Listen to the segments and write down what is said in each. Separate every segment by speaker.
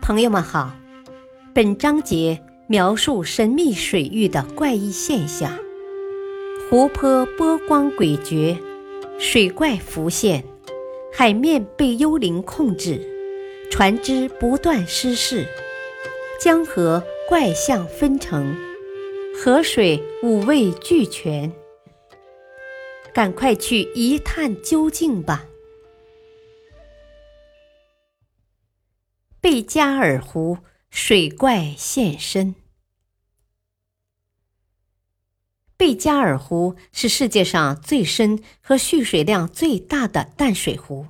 Speaker 1: 朋友们好，本章节描述神秘水域的怪异现象：湖泊波光诡谲，水怪浮现，海面被幽灵控制，船只不断失事，江河怪象纷呈，河水五味俱全。赶快去一探究竟吧！贝加尔湖水怪现身。贝加尔湖是世界上最深和蓄水量最大的淡水湖，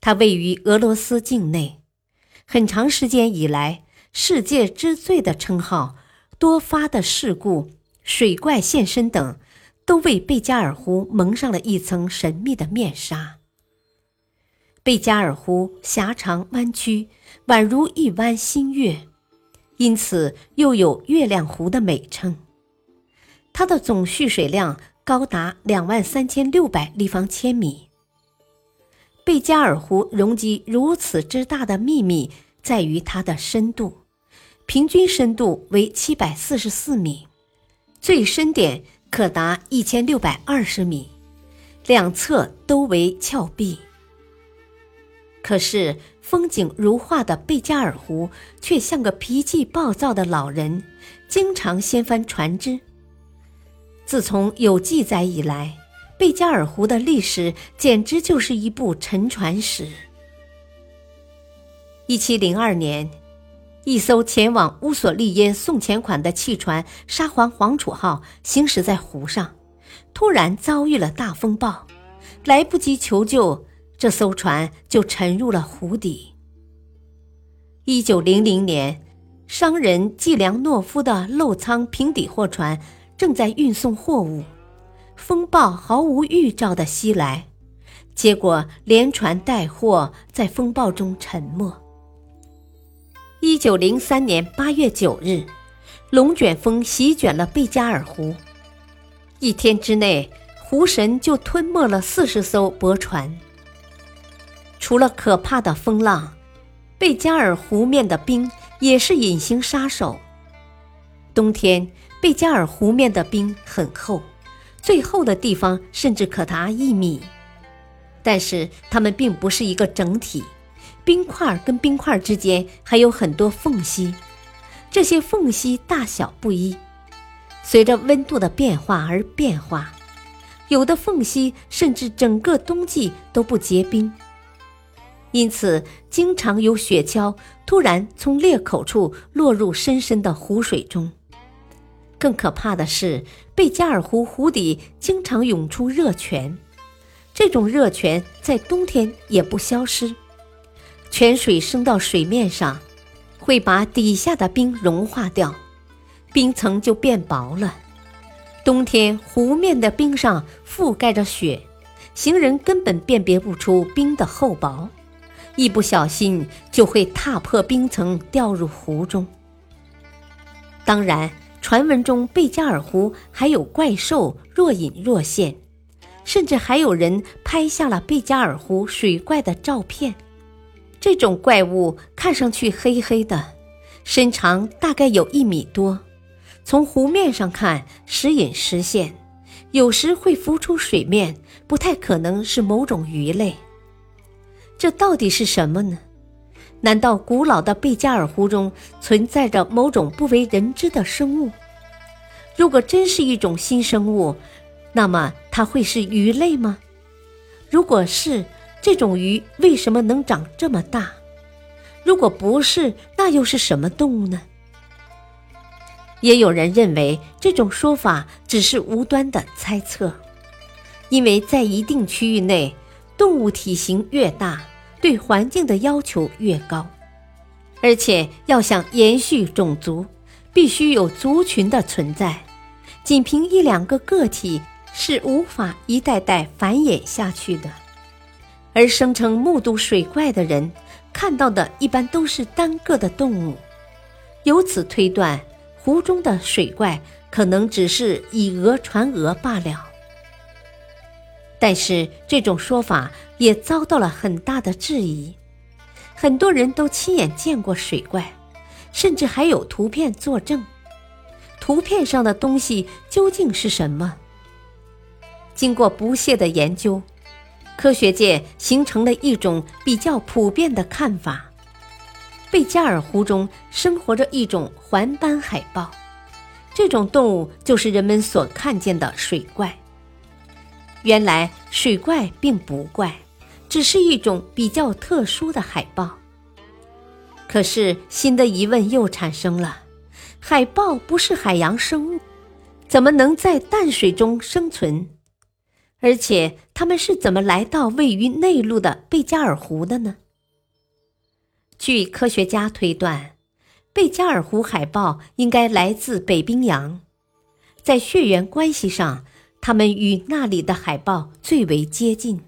Speaker 1: 它位于俄罗斯境内。很长时间以来，“世界之最”的称号、多发的事故、水怪现身等，都为贝加尔湖蒙上了一层神秘的面纱。贝加尔湖狭长弯曲，宛如一弯新月，因此又有“月亮湖”的美称。它的总蓄水量高达两万三千六百立方千米。贝加尔湖容积如此之大的秘密在于它的深度，平均深度为七百四十四米，最深点可达一千六百二十米，两侧都为峭壁。可是，风景如画的贝加尔湖却像个脾气暴躁的老人，经常掀翻船只。自从有记载以来，贝加尔湖的历史简直就是一部沉船史。一七零二年，一艘前往乌索利耶送钱款的汽船“沙皇皇储号”行驶在湖上，突然遭遇了大风暴，来不及求救。这艘船就沉入了湖底。一九零零年，商人季良诺夫的漏仓平底货船正在运送货物，风暴毫无预兆的袭来，结果连船带货在风暴中沉没。一九零三年八月九日，龙卷风席卷了贝加尔湖，一天之内，湖神就吞没了四十艘驳船。除了可怕的风浪，贝加尔湖面的冰也是隐形杀手。冬天，贝加尔湖面的冰很厚，最厚的地方甚至可达一米。但是它们并不是一个整体，冰块跟冰块之间还有很多缝隙，这些缝隙大小不一，随着温度的变化而变化，有的缝隙甚至整个冬季都不结冰。因此，经常有雪橇突然从裂口处落入深深的湖水中。更可怕的是，贝加尔湖湖底经常涌出热泉，这种热泉在冬天也不消失。泉水升到水面上，会把底下的冰融化掉，冰层就变薄了。冬天湖面的冰上覆盖着雪，行人根本辨别不出冰的厚薄。一不小心就会踏破冰层掉入湖中。当然，传闻中贝加尔湖还有怪兽若隐若现，甚至还有人拍下了贝加尔湖水怪的照片。这种怪物看上去黑黑的，身长大概有一米多，从湖面上看时隐时现，有时会浮出水面，不太可能是某种鱼类。这到底是什么呢？难道古老的贝加尔湖中存在着某种不为人知的生物？如果真是一种新生物，那么它会是鱼类吗？如果是，这种鱼为什么能长这么大？如果不是，那又是什么动物呢？也有人认为这种说法只是无端的猜测，因为在一定区域内，动物体型越大。对环境的要求越高，而且要想延续种族，必须有族群的存在。仅凭一两个个体是无法一代代繁衍下去的。而声称目睹水怪的人看到的一般都是单个的动物，由此推断，湖中的水怪可能只是以讹传讹罢了。但是这种说法也遭到了很大的质疑，很多人都亲眼见过水怪，甚至还有图片作证。图片上的东西究竟是什么？经过不懈的研究，科学界形成了一种比较普遍的看法：贝加尔湖中生活着一种环斑海豹，这种动物就是人们所看见的水怪。原来水怪并不怪，只是一种比较特殊的海豹。可是新的疑问又产生了：海豹不是海洋生物，怎么能在淡水中生存？而且它们是怎么来到位于内陆的贝加尔湖的呢？据科学家推断，贝加尔湖海豹应该来自北冰洋，在血缘关系上。它们与那里的海豹最为接近，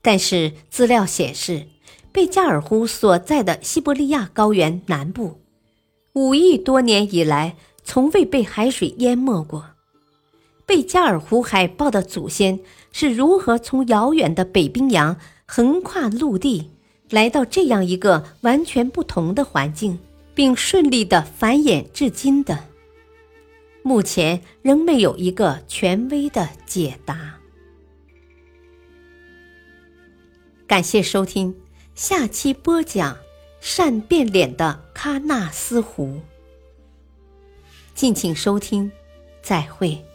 Speaker 1: 但是资料显示，贝加尔湖所在的西伯利亚高原南部，五亿多年以来从未被海水淹没过。贝加尔湖海豹的祖先是如何从遥远的北冰洋横跨陆地，来到这样一个完全不同的环境，并顺利的繁衍至今的？目前仍没有一个权威的解答。感谢收听，下期播讲善变脸的喀纳斯湖。敬请收听，再会。